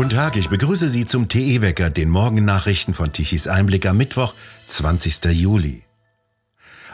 Guten Tag, ich begrüße Sie zum TE-Wecker, den Morgennachrichten von Tichys Einblick am Mittwoch, 20. Juli.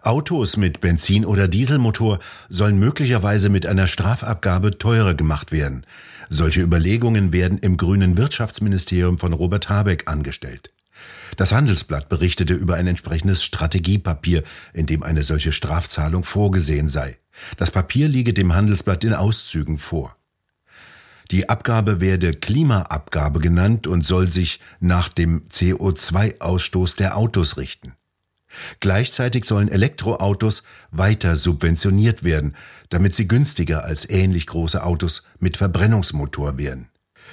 Autos mit Benzin- oder Dieselmotor sollen möglicherweise mit einer Strafabgabe teurer gemacht werden. Solche Überlegungen werden im grünen Wirtschaftsministerium von Robert Habeck angestellt. Das Handelsblatt berichtete über ein entsprechendes Strategiepapier, in dem eine solche Strafzahlung vorgesehen sei. Das Papier liege dem Handelsblatt in Auszügen vor. Die Abgabe werde Klimaabgabe genannt und soll sich nach dem CO2-Ausstoß der Autos richten. Gleichzeitig sollen Elektroautos weiter subventioniert werden, damit sie günstiger als ähnlich große Autos mit Verbrennungsmotor werden.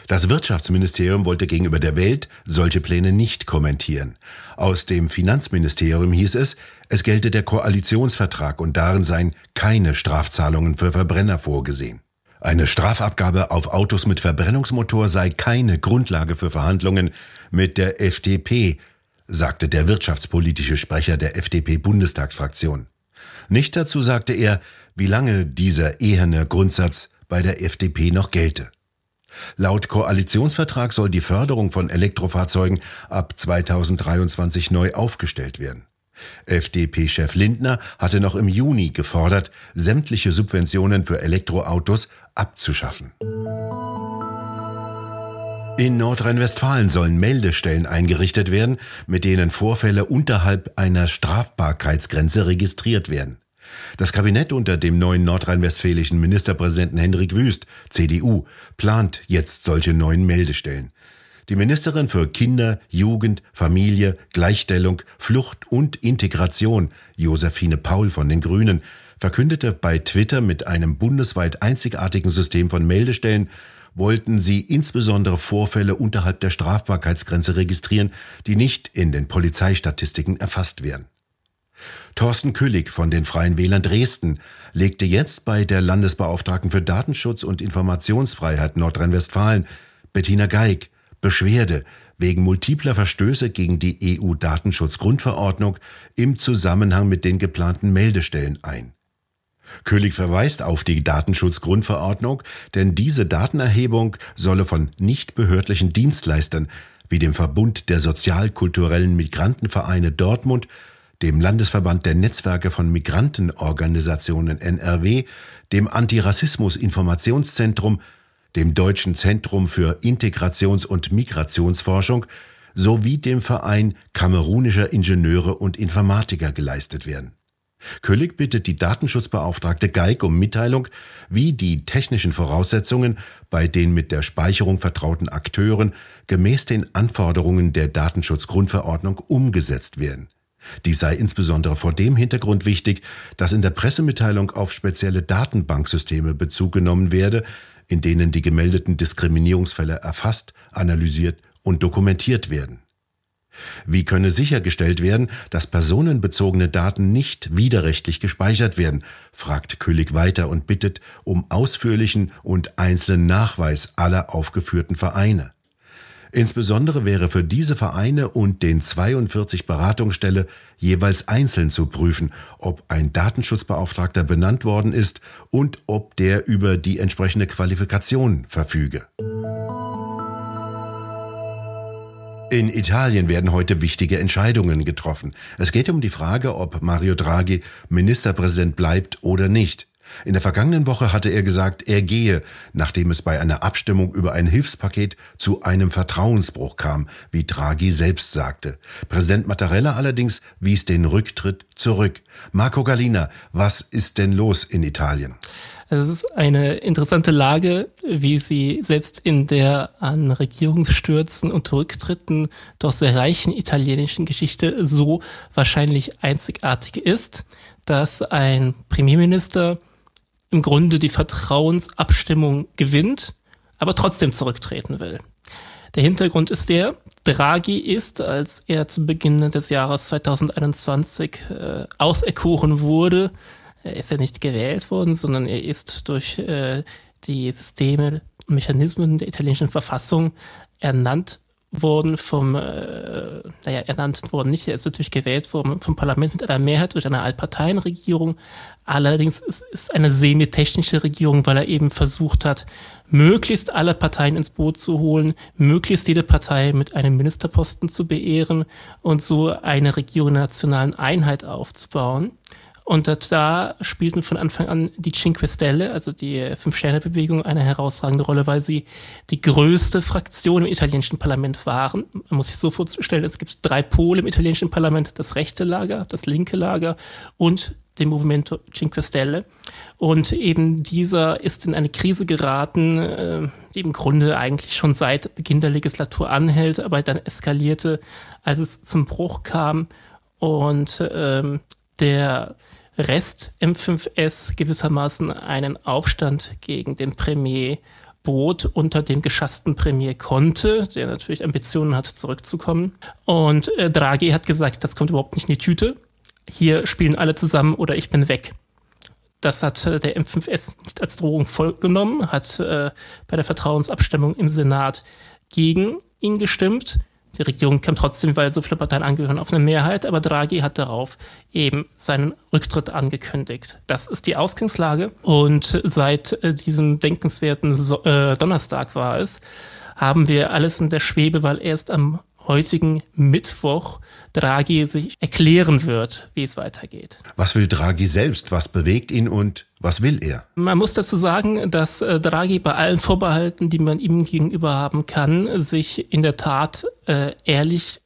Das Wirtschaftsministerium wollte gegenüber der Welt solche Pläne nicht kommentieren. Aus dem Finanzministerium hieß es, es gelte der Koalitionsvertrag und darin seien keine Strafzahlungen für Verbrenner vorgesehen. Eine Strafabgabe auf Autos mit Verbrennungsmotor sei keine Grundlage für Verhandlungen mit der FDP, sagte der wirtschaftspolitische Sprecher der FDP-Bundestagsfraktion. Nicht dazu sagte er, wie lange dieser eherne Grundsatz bei der FDP noch gelte. Laut Koalitionsvertrag soll die Förderung von Elektrofahrzeugen ab 2023 neu aufgestellt werden. FDP-Chef Lindner hatte noch im Juni gefordert, sämtliche Subventionen für Elektroautos abzuschaffen. In Nordrhein-Westfalen sollen Meldestellen eingerichtet werden, mit denen Vorfälle unterhalb einer Strafbarkeitsgrenze registriert werden. Das Kabinett unter dem neuen nordrhein-westfälischen Ministerpräsidenten Hendrik Wüst, CDU, plant jetzt solche neuen Meldestellen. Die Ministerin für Kinder, Jugend, Familie, Gleichstellung, Flucht und Integration, Josephine Paul von den Grünen, verkündete bei Twitter mit einem bundesweit einzigartigen System von Meldestellen, wollten sie insbesondere Vorfälle unterhalb der Strafbarkeitsgrenze registrieren, die nicht in den Polizeistatistiken erfasst werden. Thorsten Küllig von den Freien Wählern Dresden legte jetzt bei der Landesbeauftragten für Datenschutz und Informationsfreiheit Nordrhein-Westfalen, Bettina Geig, Beschwerde wegen multipler Verstöße gegen die EU-Datenschutzgrundverordnung im Zusammenhang mit den geplanten Meldestellen ein. König verweist auf die Datenschutzgrundverordnung, denn diese Datenerhebung solle von nichtbehördlichen Dienstleistern wie dem Verbund der sozialkulturellen Migrantenvereine Dortmund, dem Landesverband der Netzwerke von Migrantenorganisationen NRW, dem Antirassismus Informationszentrum dem Deutschen Zentrum für Integrations- und Migrationsforschung sowie dem Verein kamerunischer Ingenieure und Informatiker geleistet werden. Köllig bittet die Datenschutzbeauftragte Geig um Mitteilung, wie die technischen Voraussetzungen bei den mit der Speicherung vertrauten Akteuren gemäß den Anforderungen der Datenschutzgrundverordnung umgesetzt werden. Dies sei insbesondere vor dem Hintergrund wichtig, dass in der Pressemitteilung auf spezielle Datenbanksysteme Bezug genommen werde, in denen die gemeldeten Diskriminierungsfälle erfasst, analysiert und dokumentiert werden. Wie könne sichergestellt werden, dass personenbezogene Daten nicht widerrechtlich gespeichert werden, fragt Kölig weiter und bittet um ausführlichen und einzelnen Nachweis aller aufgeführten Vereine. Insbesondere wäre für diese Vereine und den 42 Beratungsstelle jeweils einzeln zu prüfen, ob ein Datenschutzbeauftragter benannt worden ist und ob der über die entsprechende Qualifikation verfüge. In Italien werden heute wichtige Entscheidungen getroffen. Es geht um die Frage, ob Mario Draghi Ministerpräsident bleibt oder nicht. In der vergangenen Woche hatte er gesagt, er gehe, nachdem es bei einer Abstimmung über ein Hilfspaket zu einem Vertrauensbruch kam, wie Draghi selbst sagte. Präsident Mattarella allerdings wies den Rücktritt zurück. Marco Galina, was ist denn los in Italien? Es ist eine interessante Lage, wie sie selbst in der an Regierungsstürzen und Rücktritten doch sehr reichen italienischen Geschichte so wahrscheinlich einzigartig ist, dass ein Premierminister im Grunde die Vertrauensabstimmung gewinnt, aber trotzdem zurücktreten will. Der Hintergrund ist der, Draghi ist, als er zu Beginn des Jahres 2021 äh, auserkoren wurde, er ist ja nicht gewählt worden, sondern er ist durch äh, die Systeme, Mechanismen der italienischen Verfassung ernannt worden vom, äh, naja, ernannt worden nicht, er ist natürlich gewählt worden vom Parlament mit einer Mehrheit durch eine Altparteienregierung. Allerdings ist es eine semi-technische Regierung, weil er eben versucht hat, möglichst alle Parteien ins Boot zu holen, möglichst jede Partei mit einem Ministerposten zu beehren und so eine Regierung der nationalen Einheit aufzubauen. Und da spielten von Anfang an die Cinque Stelle, also die Fünf-Sterne-Bewegung, eine herausragende Rolle, weil sie die größte Fraktion im italienischen Parlament waren. Man muss sich so vorstellen, es gibt drei Pole im italienischen Parlament, das rechte Lager, das linke Lager und den Movimento Cinque Stelle. Und eben dieser ist in eine Krise geraten, äh, die im Grunde eigentlich schon seit Beginn der Legislatur anhält, aber dann eskalierte, als es zum Bruch kam und ähm, der Rest M5S gewissermaßen einen Aufstand gegen den Premier bot unter dem geschassten Premier Conte, der natürlich Ambitionen hat, zurückzukommen. Und äh, Draghi hat gesagt, das kommt überhaupt nicht in die Tüte. Hier spielen alle zusammen oder ich bin weg. Das hat äh, der M5S nicht als Drohung vollgenommen, hat äh, bei der Vertrauensabstimmung im Senat gegen ihn gestimmt. Die Regierung kam trotzdem, weil so viele Parteien angehören, auf eine Mehrheit, aber Draghi hat darauf eben seinen Rücktritt angekündigt. Das ist die Ausgangslage und seit äh, diesem denkenswerten so äh, Donnerstag war es, haben wir alles in der Schwebe, weil erst am heutigen Mittwoch Draghi sich erklären wird, wie es weitergeht. Was will Draghi selbst? Was bewegt ihn und was will er? Man muss dazu sagen, dass äh, Draghi bei allen Vorbehalten, die man ihm gegenüber haben kann, sich in der Tat äh, ehrlich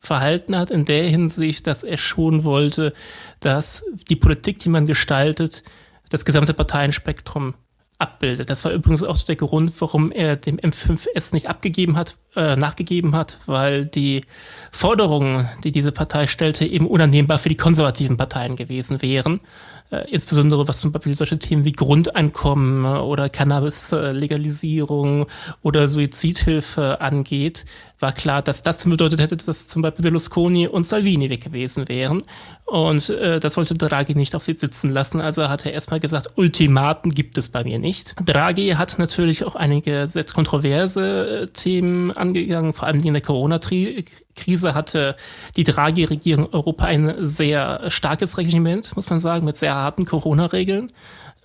verhalten hat, in der Hinsicht, dass er schon wollte, dass die Politik, die man gestaltet, das gesamte Parteienspektrum abbildet. Das war übrigens auch der Grund, warum er dem M5S nicht abgegeben hat, äh, nachgegeben hat, weil die Forderungen, die diese Partei stellte, eben unannehmbar für die konservativen Parteien gewesen wären. Äh, insbesondere was zum Beispiel solche Themen wie Grundeinkommen oder Cannabis-Legalisierung oder Suizidhilfe angeht, war klar, dass das bedeutet hätte, dass zum Beispiel Berlusconi und Salvini weg gewesen wären. Und äh, das wollte Draghi nicht auf sich sitzen lassen. Also hat er erstmal gesagt, Ultimaten gibt es bei mir nicht. Draghi hat natürlich auch einige sehr kontroverse äh, Themen angegangen, vor allem in der Corona-Krise hatte die Draghi-Regierung Europa ein sehr starkes Regiment, muss man sagen, mit sehr harten Corona-Regeln.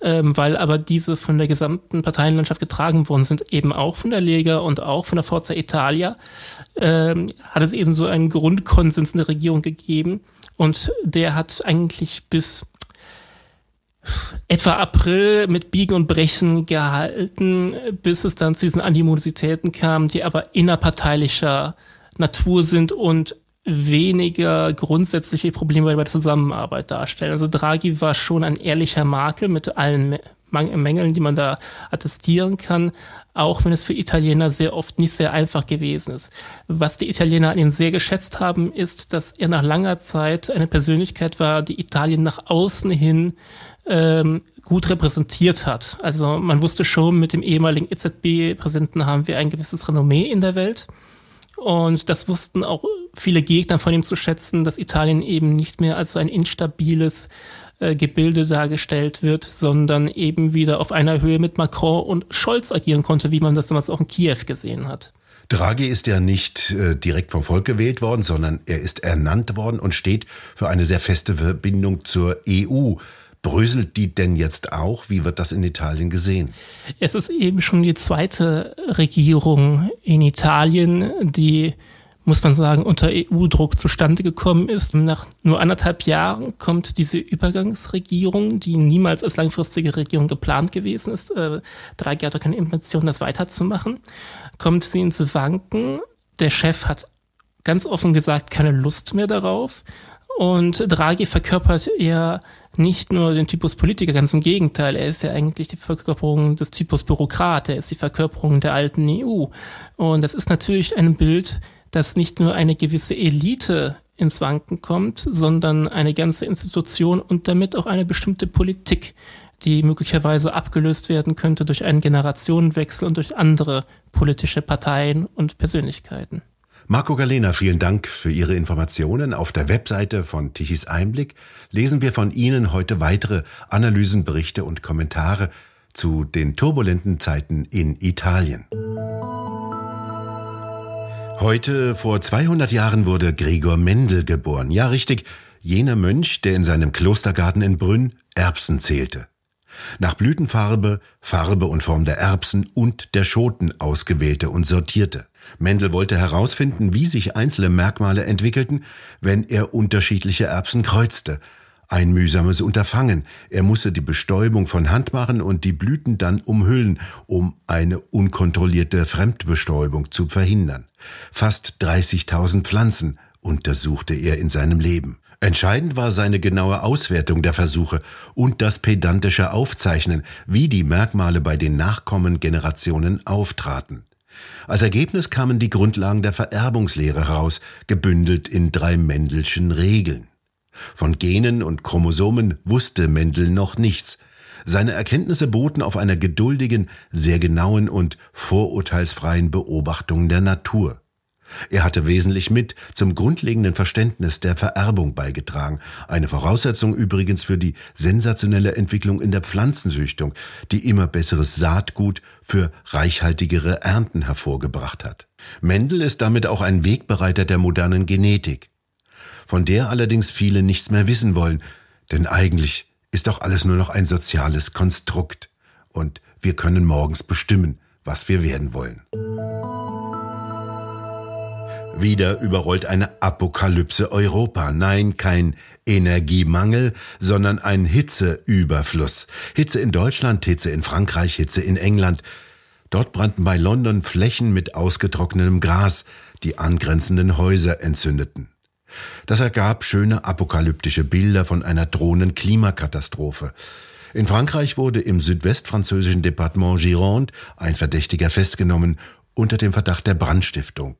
Ähm, weil aber diese von der gesamten Parteienlandschaft getragen worden sind, eben auch von der Lega und auch von der Forza Italia, ähm, hat es eben so einen Grundkonsens in der Regierung gegeben. Und der hat eigentlich bis etwa April mit Biegen und Brechen gehalten, bis es dann zu diesen Animositäten kam, die aber innerparteilicher Natur sind und weniger grundsätzliche Probleme bei der Zusammenarbeit darstellen. Also Draghi war schon ein ehrlicher Makel mit allen Mängeln, die man da attestieren kann, auch wenn es für Italiener sehr oft nicht sehr einfach gewesen ist. Was die Italiener an ihm sehr geschätzt haben, ist, dass er nach langer Zeit eine Persönlichkeit war, die Italien nach außen hin ähm, gut repräsentiert hat. Also man wusste schon, mit dem ehemaligen EZB-Präsidenten haben wir ein gewisses Renommee in der Welt. Und das wussten auch viele Gegner von ihm zu schätzen, dass Italien eben nicht mehr als ein instabiles äh, Gebilde dargestellt wird, sondern eben wieder auf einer Höhe mit Macron und Scholz agieren konnte, wie man das damals auch in Kiew gesehen hat. Draghi ist ja nicht äh, direkt vom Volk gewählt worden, sondern er ist ernannt worden und steht für eine sehr feste Verbindung zur EU. Bröselt die denn jetzt auch? Wie wird das in Italien gesehen? Es ist eben schon die zweite Regierung in Italien, die muss man sagen, unter EU-Druck zustande gekommen ist. Nach nur anderthalb Jahren kommt diese Übergangsregierung, die niemals als langfristige Regierung geplant gewesen ist. Äh, Draghi hatte keine Intention, das weiterzumachen. Kommt sie ins Wanken. Der Chef hat ganz offen gesagt keine Lust mehr darauf. Und Draghi verkörpert eher nicht nur den Typus Politiker, ganz im Gegenteil, er ist ja eigentlich die Verkörperung des Typus Bürokrat, er ist die Verkörperung der alten EU. Und das ist natürlich ein Bild, dass nicht nur eine gewisse Elite ins Wanken kommt, sondern eine ganze Institution und damit auch eine bestimmte Politik, die möglicherweise abgelöst werden könnte durch einen Generationenwechsel und durch andere politische Parteien und Persönlichkeiten. Marco Galena, vielen Dank für Ihre Informationen. Auf der Webseite von Tichys Einblick lesen wir von Ihnen heute weitere Analysen, Berichte und Kommentare zu den turbulenten Zeiten in Italien. Heute vor 200 Jahren wurde Gregor Mendel geboren. Ja, richtig, jener Mönch, der in seinem Klostergarten in Brünn Erbsen zählte. Nach Blütenfarbe, Farbe und Form der Erbsen und der Schoten ausgewählte und sortierte. Mendel wollte herausfinden, wie sich einzelne Merkmale entwickelten, wenn er unterschiedliche Erbsen kreuzte. Ein mühsames Unterfangen. Er musste die Bestäubung von Hand machen und die Blüten dann umhüllen, um eine unkontrollierte Fremdbestäubung zu verhindern. Fast 30.000 Pflanzen untersuchte er in seinem Leben. Entscheidend war seine genaue Auswertung der Versuche und das pedantische Aufzeichnen, wie die Merkmale bei den Nachkommengenerationen auftraten. Als Ergebnis kamen die Grundlagen der Vererbungslehre heraus, gebündelt in drei Mendelschen Regeln. Von Genen und Chromosomen wusste Mendel noch nichts. Seine Erkenntnisse boten auf einer geduldigen, sehr genauen und vorurteilsfreien Beobachtung der Natur. Er hatte wesentlich mit zum grundlegenden Verständnis der Vererbung beigetragen, eine Voraussetzung übrigens für die sensationelle Entwicklung in der Pflanzenzüchtung, die immer besseres Saatgut für reichhaltigere Ernten hervorgebracht hat. Mendel ist damit auch ein Wegbereiter der modernen Genetik, von der allerdings viele nichts mehr wissen wollen, denn eigentlich ist doch alles nur noch ein soziales Konstrukt und wir können morgens bestimmen, was wir werden wollen. Wieder überrollt eine Apokalypse Europa. Nein, kein Energiemangel, sondern ein Hitzeüberfluss. Hitze in Deutschland, Hitze in Frankreich, Hitze in England. Dort brannten bei London Flächen mit ausgetrocknetem Gras, die angrenzenden Häuser entzündeten. Das ergab schöne apokalyptische Bilder von einer drohenden Klimakatastrophe. In Frankreich wurde im südwestfranzösischen Departement Gironde ein Verdächtiger festgenommen unter dem Verdacht der Brandstiftung.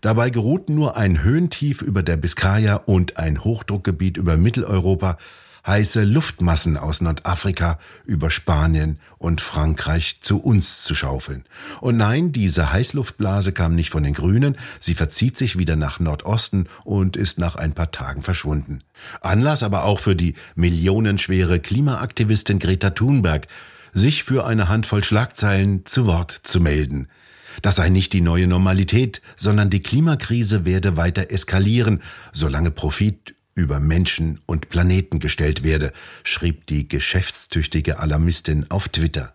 Dabei geruhten nur ein Höhentief über der Biskaya und ein Hochdruckgebiet über Mitteleuropa, heiße Luftmassen aus Nordafrika über Spanien und Frankreich zu uns zu schaufeln. Und nein, diese Heißluftblase kam nicht von den Grünen, sie verzieht sich wieder nach Nordosten und ist nach ein paar Tagen verschwunden. Anlass aber auch für die millionenschwere Klimaaktivistin Greta Thunberg, sich für eine Handvoll Schlagzeilen zu Wort zu melden. Das sei nicht die neue Normalität, sondern die Klimakrise werde weiter eskalieren, solange Profit über Menschen und Planeten gestellt werde, schrieb die geschäftstüchtige Alarmistin auf Twitter.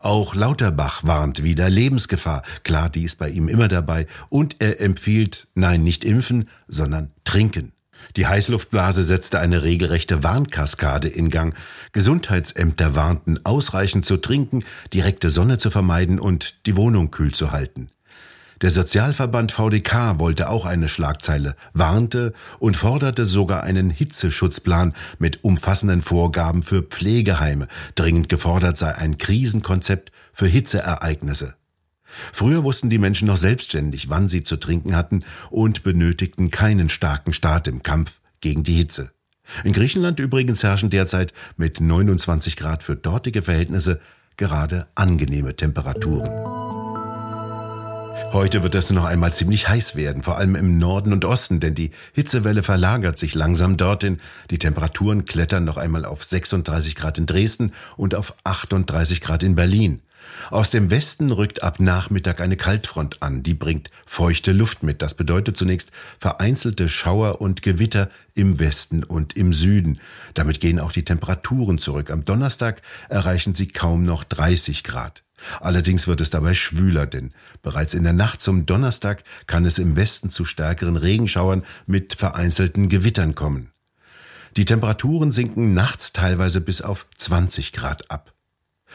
Auch Lauterbach warnt wieder Lebensgefahr. Klar, die ist bei ihm immer dabei. Und er empfiehlt, nein, nicht impfen, sondern trinken. Die Heißluftblase setzte eine regelrechte Warnkaskade in Gang. Gesundheitsämter warnten, ausreichend zu trinken, direkte Sonne zu vermeiden und die Wohnung kühl zu halten. Der Sozialverband VDK wollte auch eine Schlagzeile, warnte und forderte sogar einen Hitzeschutzplan mit umfassenden Vorgaben für Pflegeheime. Dringend gefordert sei ein Krisenkonzept für Hitzeereignisse. Früher wussten die Menschen noch selbstständig, wann sie zu trinken hatten und benötigten keinen starken Staat im Kampf gegen die Hitze. In Griechenland übrigens herrschen derzeit mit 29 Grad für dortige Verhältnisse gerade angenehme Temperaturen. Heute wird es noch einmal ziemlich heiß werden, vor allem im Norden und Osten, denn die Hitzewelle verlagert sich langsam dorthin. Die Temperaturen klettern noch einmal auf 36 Grad in Dresden und auf 38 Grad in Berlin. Aus dem Westen rückt ab Nachmittag eine Kaltfront an, die bringt feuchte Luft mit. Das bedeutet zunächst vereinzelte Schauer und Gewitter im Westen und im Süden. Damit gehen auch die Temperaturen zurück. Am Donnerstag erreichen sie kaum noch 30 Grad. Allerdings wird es dabei schwüler, denn bereits in der Nacht zum Donnerstag kann es im Westen zu stärkeren Regenschauern mit vereinzelten Gewittern kommen. Die Temperaturen sinken nachts teilweise bis auf 20 Grad ab.